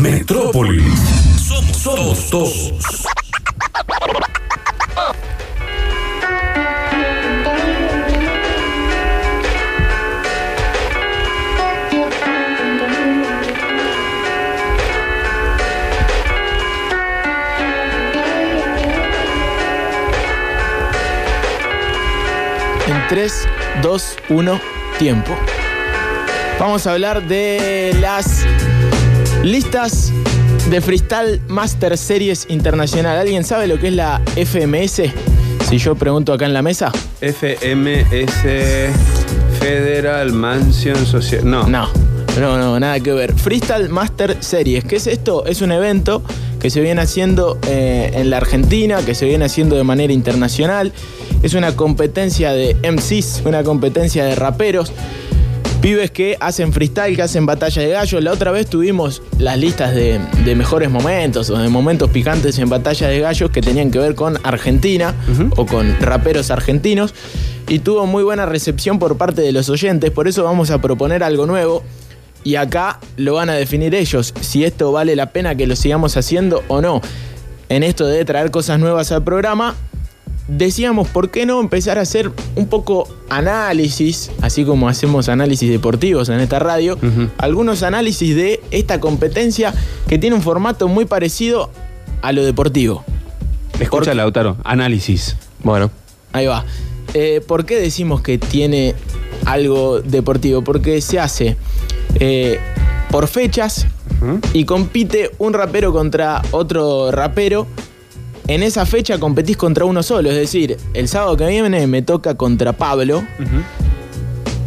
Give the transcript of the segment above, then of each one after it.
Metrópolis. Somos, somos todos. En 3, 2, 1, tiempo. Vamos a hablar de las listas de Freestyle Master Series Internacional. ¿Alguien sabe lo que es la FMS? Si yo pregunto acá en la mesa. FMS Federal Mansion Social. No. No, no, no, nada que ver. Freestyle Master Series. ¿Qué es esto? Es un evento que se viene haciendo eh, en la Argentina, que se viene haciendo de manera internacional. Es una competencia de MCs, una competencia de raperos. Pibes que hacen freestyle, que hacen batalla de gallos. La otra vez tuvimos las listas de, de mejores momentos o de momentos picantes en batalla de gallos que tenían que ver con Argentina o con raperos argentinos. Y tuvo muy buena recepción por parte de los oyentes. Por eso vamos a proponer algo nuevo. Y acá lo van a definir ellos, si esto vale la pena que lo sigamos haciendo o no. En esto de traer cosas nuevas al programa, decíamos, ¿por qué no empezar a hacer un poco análisis, así como hacemos análisis deportivos en esta radio, algunos análisis de esta competencia que tiene un formato muy parecido a lo deportivo? Escucha, Lautaro. Análisis. Bueno, Ahí va. Eh, ¿Por qué decimos que tiene algo deportivo? Porque se hace eh, por fechas y compite un rapero contra otro rapero. En esa fecha competís contra uno solo, es decir, el sábado que viene me toca contra Pablo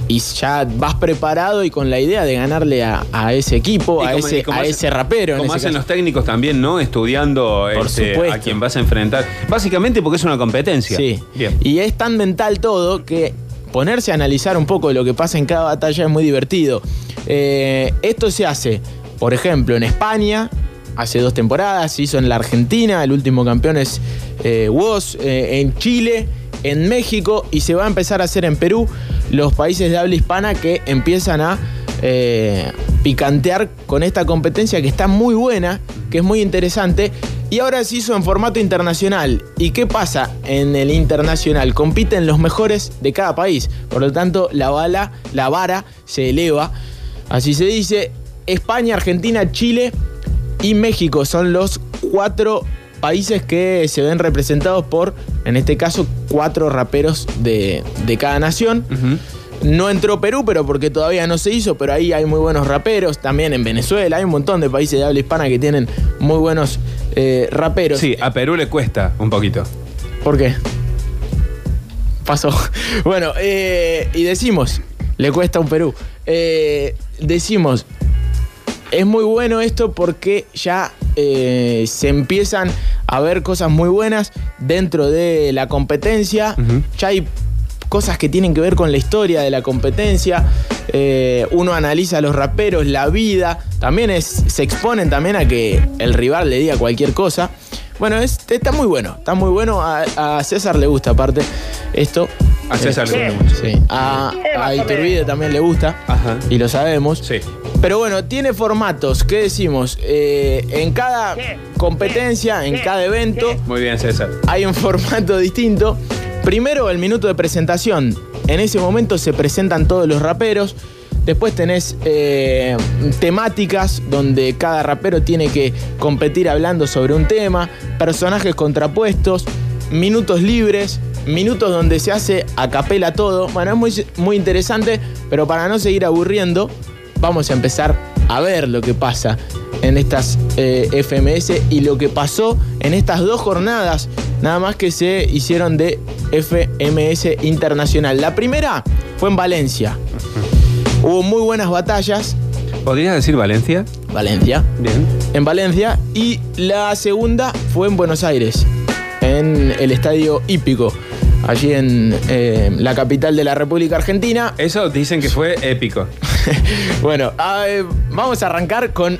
y ya vas preparado y con la idea de ganarle a, a ese equipo, Y a como- ese, a ese rapero. Como hacen caso. los técnicos también, ¿no? Estudiando este, a quien vas a enfrentar. Básicamente porque es una competencia. Sí. Bien. Y es tan mental todo que ponerse a analizar un poco lo que pasa en cada batalla es muy divertido. Eh, esto se hace, por ejemplo, en España, hace dos temporadas, se hizo en la Argentina, el último campeón es eh, eh, en Chile, en México y se va a empezar a hacer en Perú, los países de habla hispana que empiezan a eh, picantear con esta competencia que está muy buena, que es muy interesante. Y ahora se hizo en formato internacional. ¿Y qué pasa en el internacional? Compiten los mejores de cada país. Por lo tanto, la bala, la vara se eleva. Así se dice. España, Argentina, Chile y México son los cuatro países que se ven representados por, en este caso, cuatro raperos de, de cada nación. No entró Perú, pero porque todavía no se hizo, pero ahí hay muy buenos raperos. También en Venezuela hay un montón de países de habla hispana que tienen muy buenos eh, raperos. Sí, a Perú le cuesta un poquito. ¿Por qué? Pasó. Bueno, eh, y decimos, le cuesta un Perú. Eh, decimos, es muy bueno esto porque ya eh, se empiezan a ver cosas muy buenas dentro de la competencia. Ya hay cosas que tienen que ver con la historia de la competencia. Eh, uno analiza a los raperos, la vida. También es, se exponen también a que el rival le diga cualquier cosa. Bueno, es- está muy bueno, está muy bueno. A, a César le gusta aparte esto. A César le gusta mucho. Sí. A, a Iturbide también le gusta. Ajá. Y lo sabemos. Sí. Pero bueno, tiene formatos, ¿qué decimos? Eh, en cada competencia, en cada evento, Muy bien, César. hay un formato distinto. Primero, el minuto de presentación. En ese momento se presentan todos los raperos. Después tenés eh, temáticas donde cada rapero tiene que competir hablando sobre un tema, personajes contrapuestos, minutos libres, minutos donde se hace a capela todo. Bueno, es muy, muy interesante, pero para no seguir aburriendo, vamos a empezar a ver lo que pasa en estas eh, FMS y lo que pasó en estas dos jornadas, nada más que se hicieron de FMS Internacional. La primera fue en Valencia. Hubo muy buenas batallas, ¿Podrías decir Valencia? Valencia, Bien. en Valencia, y la segunda fue en Buenos Aires, en el Estadio Hípico, allí en eh, la capital de la República Argentina. Eso dicen que fue épico. bueno, a ver, vamos a arrancar con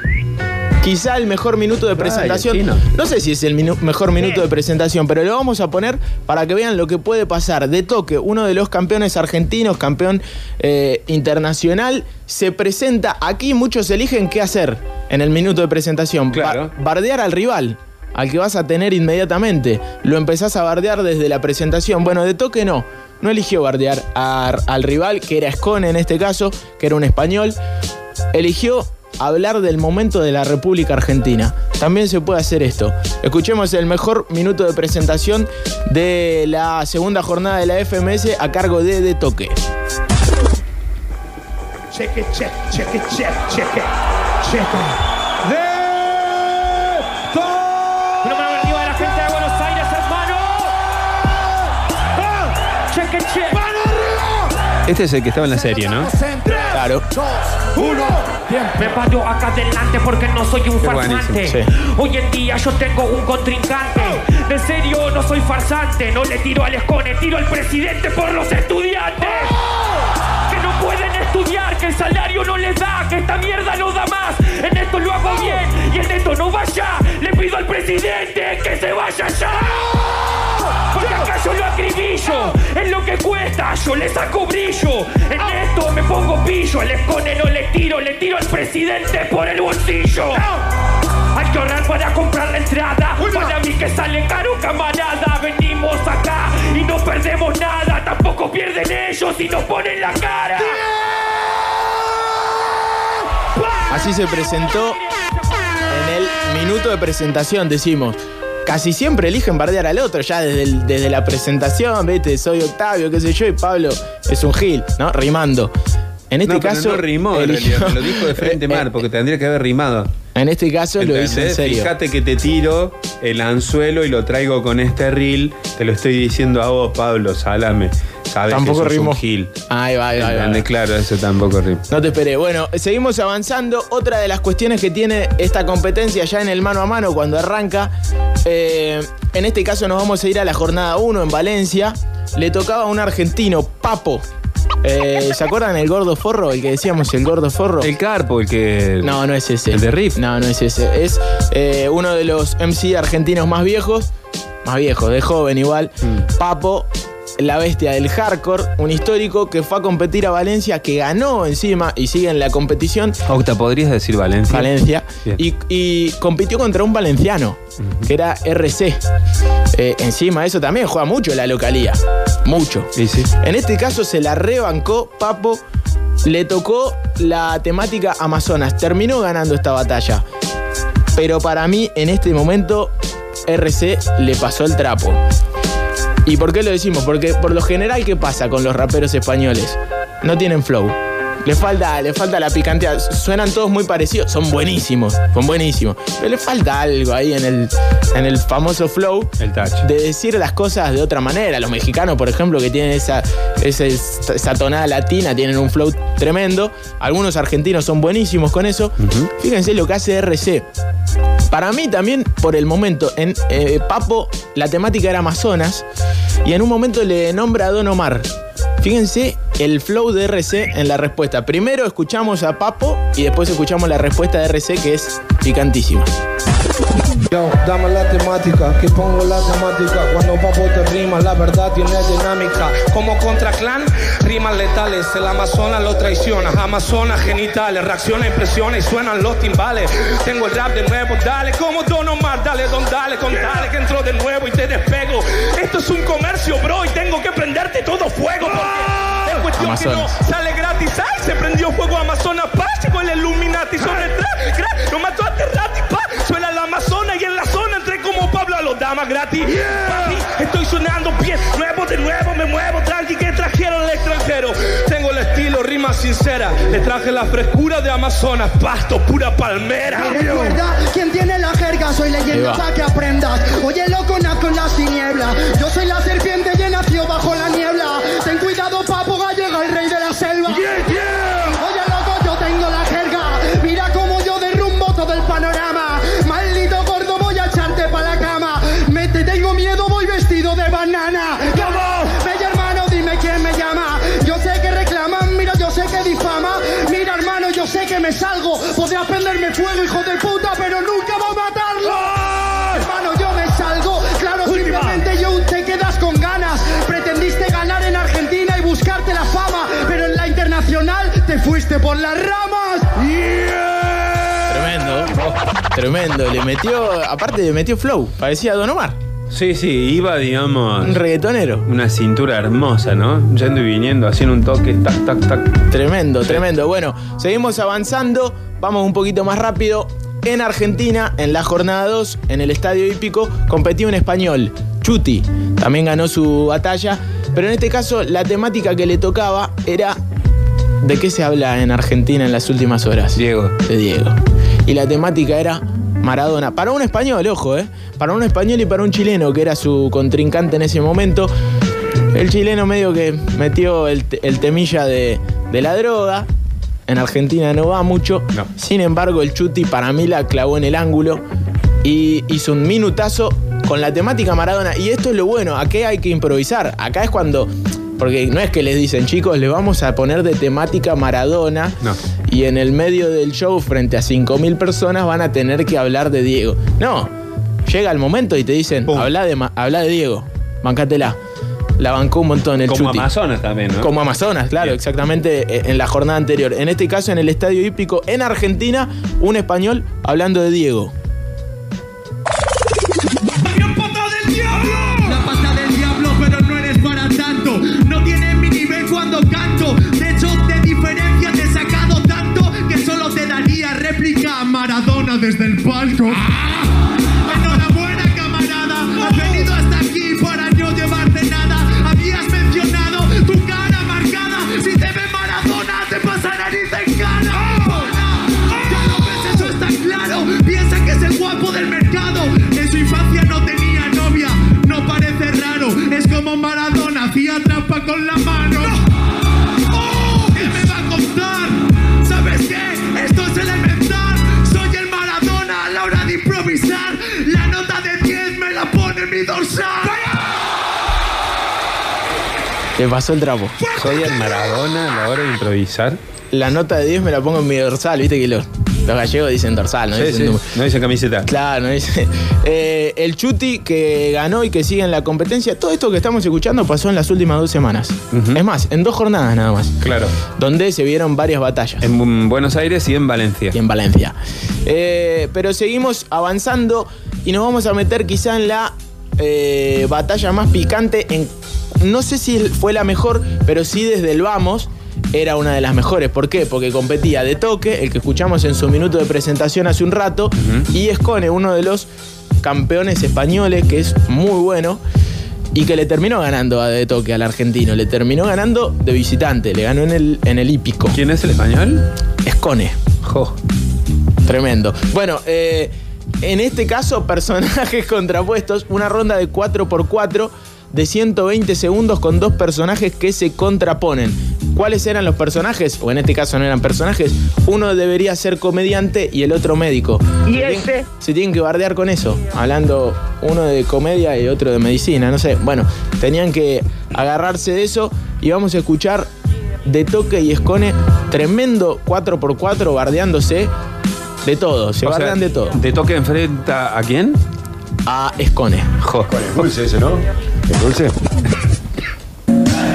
quizá el mejor minuto de presentación. No sé si es el minu- mejor minuto de presentación, pero lo vamos a poner para que vean lo que puede pasar. De toque, uno de los campeones argentinos, campeón eh, internacional, se presenta. Aquí muchos eligen qué hacer en el minuto de presentación. Ba- Claro. bardear al rival. Al que vas a tener inmediatamente. Lo empezás a bardear desde la presentación. Bueno, de toque no. No eligió bardear al rival, que era Escone en este caso, que era un español. Eligió hablar del momento de la República Argentina. También se puede hacer esto. Escuchemos el mejor minuto de presentación de la segunda jornada de la FMS a cargo de De Toque. It, check, check it, check, Este es el que estaba en la serie, ¿no? Claro. Uno. Me paro acá adelante porque no soy un farsante. Sí. Hoy en día yo tengo un contrincante. En serio, no soy farsante. No le tiro al escone, tiro al presidente por los estudiantes. Que no pueden estudiar, que el salario no les da, que esta mierda no da más. En esto lo hago bien y en esto no vaya. Le pido al presidente que se vaya ya. Yo lo acribillo, es lo que cuesta, yo le saco brillo. En esto me pongo pillo, al escone no le tiro, le tiro al presidente por el bolsillo. Hay que ahorrar para comprar la entrada. Para mí que sale caro, camarada. Venimos acá y no perdemos nada. Tampoco pierden ellos y nos ponen la cara. Así se presentó en el minuto de presentación, decimos. Casi siempre eligen bardear al otro, ya desde, el- desde la presentación, viste, soy Octavio, qué sé yo, y Pablo es un Gil, ¿no? Rimando. En este no, pero caso. no rimó, en realidad, me lo dijo de frente mal, porque tendría que haber rimado. En este caso lo hizo en serio. Fíjate que te tiro el anzuelo y lo traigo con este reel. Te lo estoy diciendo a vos, Pablo, salame. Sabes Tampoco que sos rimó. un gil. Ahí va, ahí va, ahí va. ¿Entendés? Claro, eso tampoco rimó. No te esperé. Bueno, seguimos avanzando. Otra de las cuestiones que tiene esta competencia ya en el mano a mano cuando arranca. eh, en este caso nos vamos a ir a la jornada 1 en Valencia. Le tocaba a un argentino, Papo. Eh, ¿Se acuerdan el gordo forro? El que decíamos el gordo forro. El Carpo, el que. No, no es ese. ¿El de Riff? No, no es ese. Es eh, uno de los MC argentinos más viejos. Más viejos, de joven igual. Mm. Papo, la bestia del hardcore, un histórico que fue a competir a Valencia, que ganó encima y sigue en la competición. Octa, ¿podrías decir Valencia? Valencia. Y compitió contra un valenciano, que era RC. Eh, encima, eso también juega mucho la localía. Mucho. Sí, sí. En este caso se la rebancó Papo. Le tocó la temática Amazonas. Terminó ganando esta batalla. Pero para mí, en este momento, RC le pasó el trapo. ¿Y por qué lo decimos? Porque por lo general, ¿qué pasa con los raperos españoles? No tienen flow. Le falta, le falta la picantía. Suenan todos muy parecidos. Son buenísimos. Son buenísimos. Pero le falta algo ahí en el, en el famoso flow El touch. de decir las cosas de otra manera. Los mexicanos, por ejemplo, que tienen esa, esa, esa tonada latina, tienen un flow tremendo. Algunos argentinos son buenísimos con eso. Fíjense lo que hace RC. Para mí también, por el momento, en eh, Papo la temática era Amazonas y en un momento le nombra a Don Omar. Fíjense el flow de RC en la respuesta. Primero escuchamos a Papo y después escuchamos la respuesta de RC que es picantísima. Yo, dame la temática, que pongo la temática. Cuando papo te rima, la verdad tiene dinámica. Como contra clan, rimas letales. El Amazonas lo traiciona. Amazonas genitales, reacciona, impresiona y suenan los timbales. Tengo el rap de nuevo, dale como Don Omar, dale, don, dale, con dale que entro de nuevo y te despego. Esto es un comercio, bro, y tengo que prenderte todo fuego. Porque es cuestión que no sale gratis. Ay, se prendió fuego Amazonas, llegó el Illuminati sobre atrás. Gra- sincera, le traje la frescura de Amazonas, pasto, pura palmera. Recuerda quién tiene la jerga, soy leyenda para que aprendas. Oye, loco, nazco en las tinieblas. Yo soy la serpiente y he nacido bajo la niebla. por las ramas. Yeah. Tremendo, tremendo. Le metió, aparte le metió flow, parecía Don Omar. Sí, sí, iba, digamos. Un reggaetonero. Una cintura hermosa, ¿no? Yendo y viniendo, haciendo un toque, tac, tac, tac. Tremendo, tremendo. Bueno, seguimos avanzando, vamos un poquito más rápido. En Argentina, en la jornada 2, en el estadio hípico, competía un español, Chuti. También ganó su batalla, pero en este caso la temática que le tocaba era ¿de qué se habla en Argentina en las últimas horas? Diego. De Diego. Y la temática era Maradona. Para un español, ojo, ¿eh? Para un español y para un chileno, que era su contrincante en ese momento. El chileno medio que metió el, te- el temilla de, de la droga. En Argentina no va mucho. No. Sin embargo, el Chuti para mí la clavó en el ángulo y hizo un minutazo con la temática Maradona. Y esto es lo bueno, acá hay que improvisar. Acá es cuando. Porque no es que les dicen, chicos, le vamos a poner de temática Maradona. No. Y en el medio del show, frente a 5.000 personas, van a tener que hablar de Diego. No. Llega el momento y te dicen, habla de, habla de Diego. Bancátela. La bancó un montón el Como Chuti. Amazonas también, ¿no? Como Amazonas, claro, Bien. exactamente eh, en la jornada anterior. En este caso, en el Estadio Hípico, en Argentina, un español hablando de Diego. Desde el palco. Enhorabuena, Le pasó el trapo. Soy el Maradona a la hora de improvisar. La nota de 10 me la pongo en mi dorsal, viste que los, los gallegos dicen dorsal, ¿no? Sí, Dicen sí. No dice camiseta. Claro, ¿no? dice. Eh, el Chuti que ganó y que sigue en la competencia, todo esto que estamos escuchando pasó en las últimas dos semanas. Es más, en dos jornadas nada más. Claro. Donde se vieron varias batallas. En Buenos Aires y en Valencia. y en Valencia. Eh, pero seguimos avanzando y nos vamos a meter quizá en la eh, batalla más picante. En, no sé si fue la mejor, pero sí desde el vamos era una de las mejores. ¿Por qué? Porque competía de toque, el que escuchamos en su minuto de presentación hace un rato, y Escone, uno de los campeones españoles, que es muy bueno. Y que le terminó ganando a de toque al argentino. Le terminó ganando de visitante. Le ganó en el, en el hípico. ¿Quién es el español? Escone. Jo. Tremendo. Bueno, eh, en este caso, personajes contrapuestos, una ronda de 4x4 de 120 segundos con dos personajes que se contraponen. ¿Cuáles eran los personajes? O en este caso no eran personajes. Uno debería ser comediante y el otro médico. ¿Y Se tienen- ese? Se tienen que bardear con eso. Hablando uno de comedia y otro de medicina. No sé. Bueno, tenían que agarrarse de eso y vamos a escuchar de toque y escone tremendo 4x4 bardeándose de todo. Se O sea, bardean de todo. ¿De toque enfrenta a quién? A escone. Jo. Es dulce ese, ¿no? Dulce.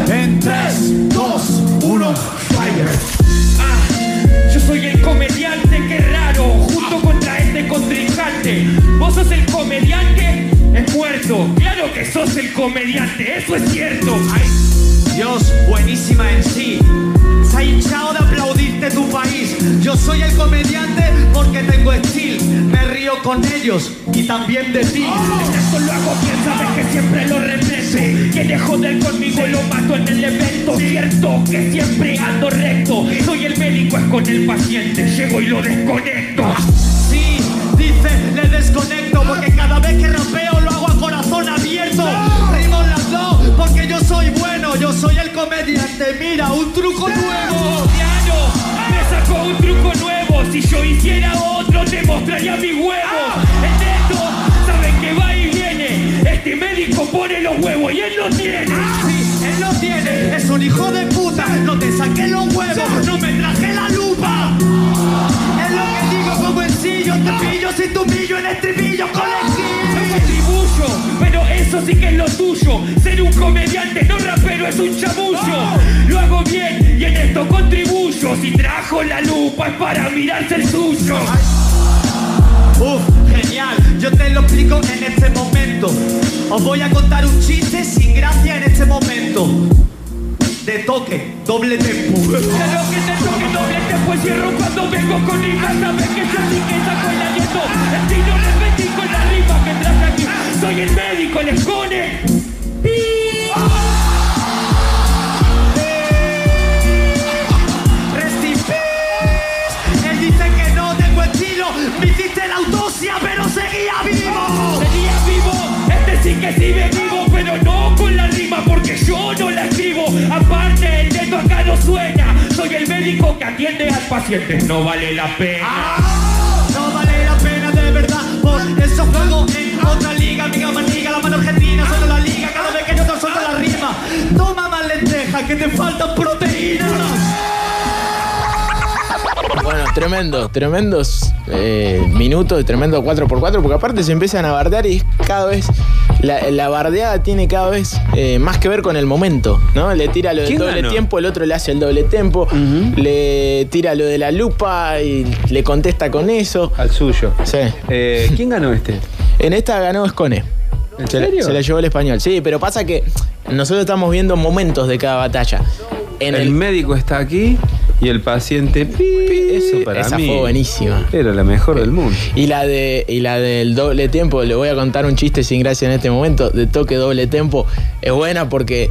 En 3, 2, 1, fire. Ah, yo soy el comediante, qué raro, junto contra este contrincante. ¿Vos sos el comediante? Es muerto. Claro que sos el comediante, eso es cierto. Dios, buenísima en sí. Se ha hinchado de aplaudirte tu país. Yo soy el comediante porque tengo estilo. Río con ellos y también de ti. Esto lo hago bien, sabes que siempre lo represento. Quiere joder conmigo, lo mato en el evento. Cierto que siempre ando recto. Soy el médico, es con el paciente. Llego y lo desconecto. Sí, dice, le desconecto porque cada vez que rapeo lo hago a corazón abierto. Rimo las dos porque yo soy bueno. Yo soy el comediante. Mira, un truco nuevo. Me sacó un truco nuevo. Si yo hiciera otro, te mostraría mi huevo. El neto, saben que va y viene. Este médico pone los huevos y él los tiene. Sí, él lo tiene, es un hijo de puta. No te saqué los huevos, no me traje la lupa. Es lo que digo como el sillo, te pillo sin tu pillo en estribillo colectivo. pero eso sí que es lo tuyo. Ser un comediante, no rapero, es un chamullo. Si trajo la lupa es para mirarse el suyo. Uf, genial, yo te lo explico en este momento. Os voy a contar un chiste sin gracia en este momento. De toque, doble tempo. Claro que te toque doble tempo cierro cuando vengo con hija Sabes que yo sí que saco el aliento Estilo repetido con la rima que traje aquí Soy el médico, el escone que sigue vivo Pero no con la rima porque yo no la escribo Aparte el dedo acá no suena Soy el médico que atiende al paciente No vale la pena No vale la pena de verdad. Por eso juego en otra liga. Amiga maniga, la mano argentina, solo la liga. Cada vez que yo te suelto la rima. Toma más lentejas que te faltan proteínas. Bueno, tremendo, tremendos eh, minutos, tremendo 4x4, porque aparte se empiezan a bardear y cada vez, la, la bardeada tiene cada vez eh, más que ver con el momento, ¿no? Le tira lo del ¿Quién doble ganó? tiempo, el otro le hace el doble tempo, le tira lo de la lupa y le contesta con eso. Al suyo. Sí. Eh, ¿Quién ganó este? En esta ganó Scone. ¿En Se la- serio? Se la llevó el español. Sí, pero pasa que nosotros estamos viendo momentos de cada batalla. En el, el, médico está aquí y el paciente. pi, Eso para Esa mí. fue buenísima. Era la mejor del mundo. Y la de y la del doble tiempo, le voy a contar un chiste sin gracia en este momento, de toque doble tempo, es buena porque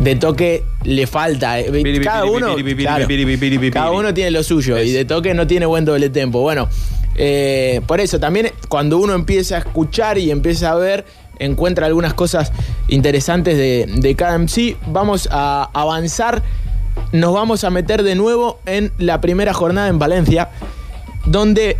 de toque le falta. eh, Piri, Cada piri, uno, piri, piri, claro, piri, piri, piri, piri. cada uno tiene lo suyo y de toque no tiene buen doble tempo. Bueno, eh, por eso también cuando uno empieza a escuchar y empieza a ver, encuentra algunas cosas interesantes de, de cada MC. Vamos a avanzar, nos vamos a meter de nuevo en la primera jornada en Valencia, donde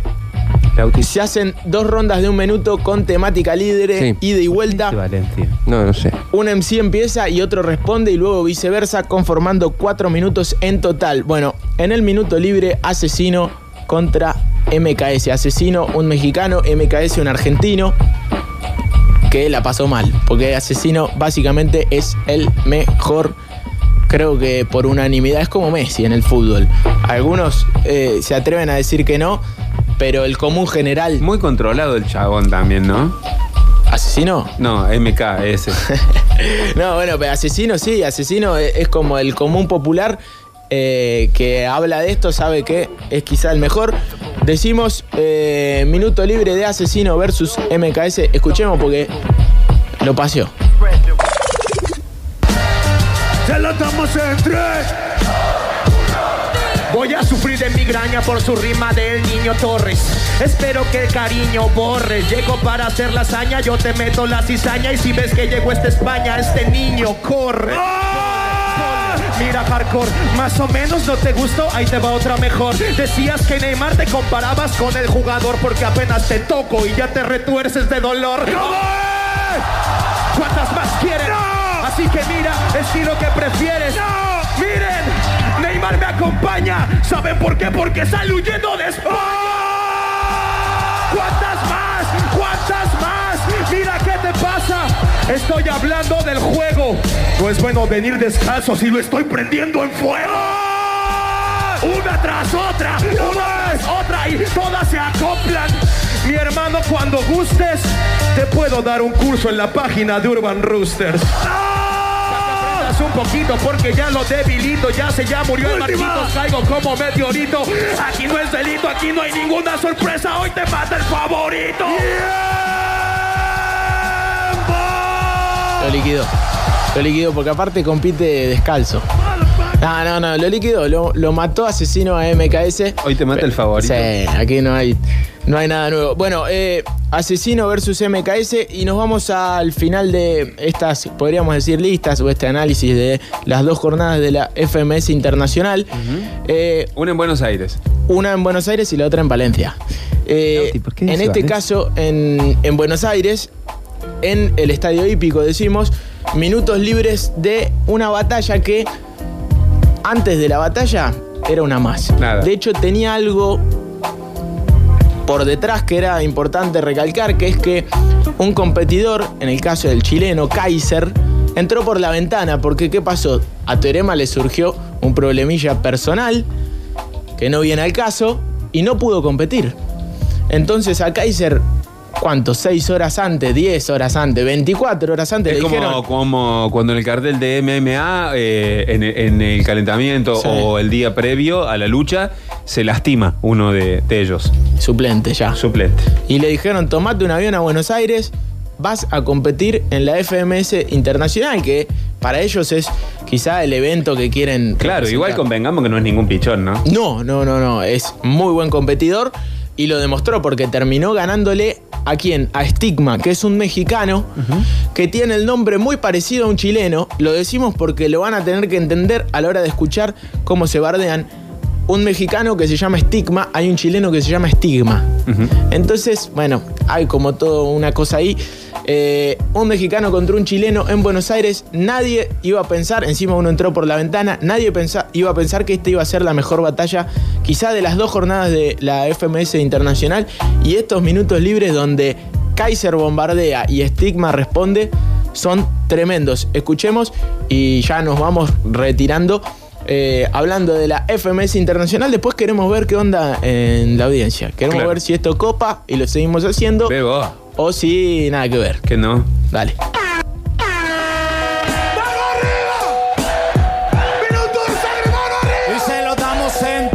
se hacen dos rondas de un minuto con temática libre, Sí. ida y vuelta. Valencia. No, no sé. Un MC empieza y otro responde y luego viceversa, conformando cuatro minutos en total. Bueno, en el minuto libre, Asesino contra MKS. Asesino, un mexicano, MKS, un argentino, que la pasó mal, porque Asesino básicamente es el mejor. Creo que por unanimidad es como Messi en el fútbol. Algunos eh, se atreven a decir que no, pero el común general. Muy controlado el chabón también, ¿no? ¿Asesino? No, MK, ese. No, bueno, pero asesino sí, asesino es, es como el común popular eh, que habla de esto, sabe que es quizá el mejor. Decimos eh, minuto libre de asesino versus MKS. Escuchemos porque lo paseó. Estamos en tres. Voy a sufrir de migraña por su rima del niño Torres. Espero que el cariño borre. Llego para hacer la hazaña, yo te meto la cizaña. Y si ves que llegó esta España, este niño corre. Mira hardcore, más o menos no te gustó, ahí te va otra mejor. Decías que Neymar te comparabas con el jugador porque apenas te toco y ya te retuerces de dolor. ¿Cuántas más quieren? Así que mira, estilo que prefieres. Miren, Neymar me acompaña. ¿Saben por qué? Porque sale huyendo de España. ¿Cuántas más? ¿Cuántas más? Mira qué te pasa. Estoy hablando del juego. No es bueno venir descalzo si lo estoy prendiendo en fuego. Una tras otra, una tras otra y todas se acoplan. Mi hermano, cuando gustes, te puedo dar un curso en la página de Urban Roosters. Un poquito porque ya lo debilito, ya se ya murió el Marquitos, caigo como meteorito. Aquí no es delito, aquí no hay ninguna sorpresa, hoy te mata el favorito. Lo liquidó. Lo liquidó porque aparte compite descalzo. No, no, no, lo liquidó. Lo, lo mató asesino a MKS. Hoy te mata el favorito. Sí, aquí no hay, no hay nada nuevo. Bueno, eh, Asesino versus MKS y nos vamos al final de estas, podríamos decir, listas o este análisis de las dos jornadas de la FMS Internacional. Eh, Una en Buenos Aires. una en Buenos Aires y la otra en Valencia. Eh, Lauti, ¿por qué en este Valencia? caso, en, en Buenos Aires, en el Estadio Hípico, decimos, minutos libres de una batalla que antes de la batalla era una más. Nada. De hecho, tenía algo por detrás que era importante recalcar, que es que un competidor, en el caso del chileno Kaiser, entró por la ventana, porque ¿qué pasó? A Teorema le surgió un problemilla personal, que no viene al caso, y no pudo competir. Entonces a Kaiser, ¿cuánto? ¿6 horas antes? ¿10 horas antes? ¿24 horas antes? Es le como, dijeron, como cuando en el cartel de MMA, eh, en, en el calentamiento Sí. o el día previo a la lucha, se lastima uno de, de ellos. suplente ya. Suplente. Y le dijeron, tomate un avión a Buenos Aires, vas a competir en la FMS Internacional, que para ellos es quizá el evento que quieren. Claro, igual convengamos que no es ningún pichón, ¿no? No, no, no, no. Es muy buen competidor y lo demostró porque terminó ganándole a quién? A Stigma, que es un mexicano que tiene el nombre muy parecido a un chileno. Lo decimos porque lo van a tener que entender a la hora de escuchar cómo se bardean. Un mexicano que se llama Stigma, hay un chileno que se llama Stigma. Entonces, bueno, hay como toda una cosa ahí. Eh, un mexicano contra un chileno en Buenos Aires, nadie iba a pensar, encima uno entró por la ventana, nadie pensa- iba a pensar que esta iba a ser la mejor batalla quizá de las dos jornadas de la FMS Internacional y estos minutos libres donde Kaiser bombardea y Stigma responde son tremendos. Escuchemos y ya nos vamos retirando. Eh, hablando de la FMS Internacional, después queremos ver qué onda en la audiencia. Queremos Claro. ver si esto copa y lo seguimos haciendo Bebo, o si nada que ver. que no. Dale. Y se lo damos en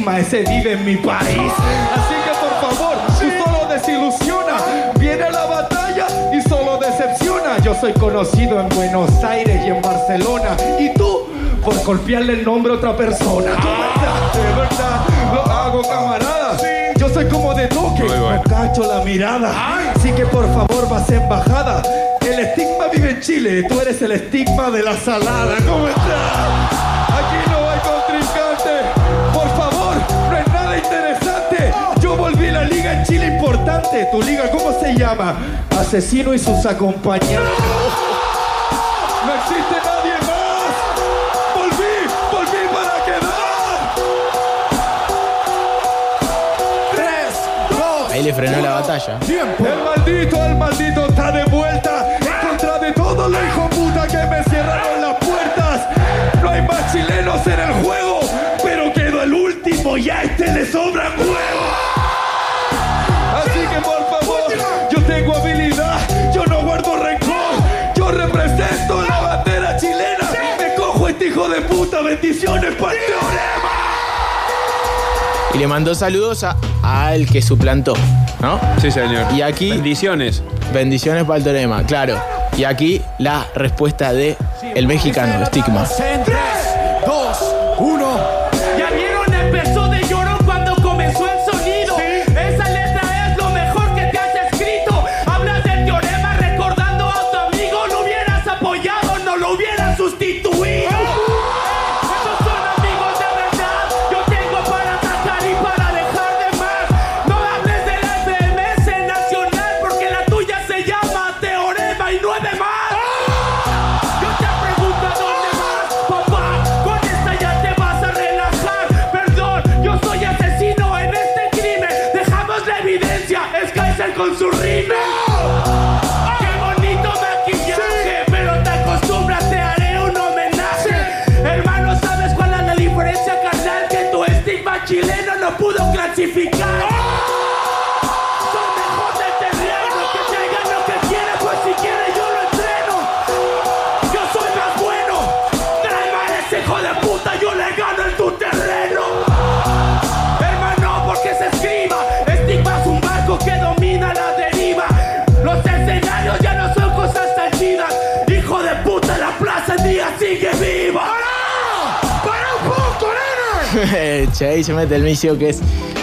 estigma, ese vive en mi país. Así que por favor, tú solo desilusiona. Viene la batalla y solo decepciona. Yo soy conocido en Buenos Aires y en Barcelona. Y tú, por golpearle el nombre a otra persona. ¿Cómo estás? De verdad, lo hago camarada. Yo soy como de toque, no cacho la mirada. Así que por favor, vas a embajada. El estigma vive en Chile, tú eres el estigma de la salada. ¿Cómo estás? Importante. ¿Tu liga cómo se llama? Asesino y sus acompañantes. No existe nadie más. Volví, volví para quedar. 3, 2, Ahí le frenó la batalla. tiempo. El maldito, el maldito está de vuelta en contra de todos los hijos puta que me cierraron las puertas. No hay más chilenos en el juego, pero quedó el último y a este le sobran huevos. Tengo habilidad, yo no guardo rencor, yo represento la bandera chilena. Me cojo este hijo de puta, bendiciones para el teorema. Y le mandó saludos a, al que suplantó, ¿no? Sí, señor. Y aquí- Bendiciones. Bendiciones para el teorema, claro. Y aquí la respuesta de el mexicano, Stigma. En 3, 2, con su rímel. Qué bonito maquillaje, pero te acostumbras, te haré un homenaje. Hermano, ¿sabes cuál es la diferencia, carnal? Que tu estigma chileno no pudo clasificar. Ahí se mete el misio que es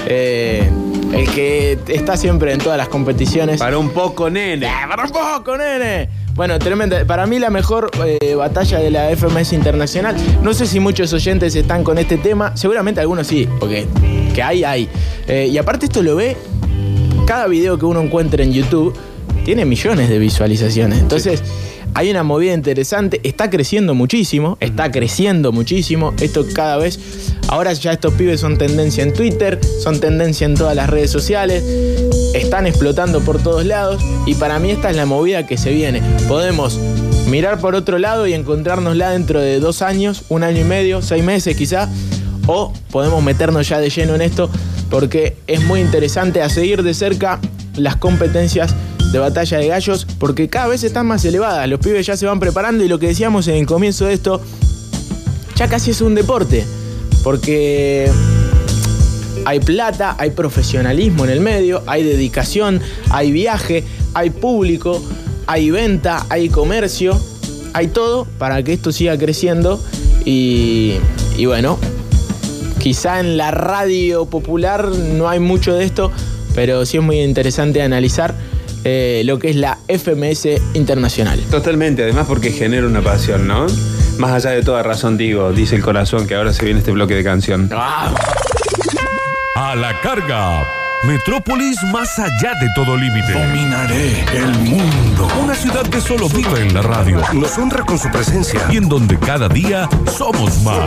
eh, el que está siempre en todas las competiciones. Para un poco, nene. ¡Para un poco, nene! Bueno, tremenda. Para mí la mejor eh, batalla de la FMS Internacional. No sé si muchos oyentes están con este tema. Seguramente algunos sí, porque que hay, hay. Eh, y aparte esto lo ve cada video que uno encuentre en YouTube. Tiene millones de visualizaciones. Entonces, hay una movida interesante, está creciendo muchísimo, está creciendo muchísimo. Esto cada vez, ahora ya estos pibes son tendencia en Twitter, son tendencia en todas las redes sociales, están explotando por todos lados y para mí esta es la movida que se viene. Podemos mirar por otro lado y encontrárnosla dentro de dos años, un año y medio, seis meses quizá, o podemos meternos ya de lleno en esto porque es muy interesante a seguir de cerca las competencias de batalla de gallos porque cada vez están más elevadas, los pibes ya se van preparando y lo que decíamos en el comienzo de esto, ya casi es un deporte, porque hay plata, hay profesionalismo en el medio, hay dedicación, hay viaje, hay público, hay venta, hay comercio, hay todo para que esto siga creciendo y, y bueno, quizá en la radio popular no hay mucho de esto, pero sí es muy interesante analizar eh, lo que es la FMS internacional. Totalmente, además porque genera una pasión, ¿no? Más allá de toda razón, digo, dice el corazón que ahora se viene este bloque de canción. A la carga. Metrópolis más allá de todo límite. Dominaré el mundo. Una ciudad que solo vive en la radio Nos honra con su presencia. y en donde cada día somos más.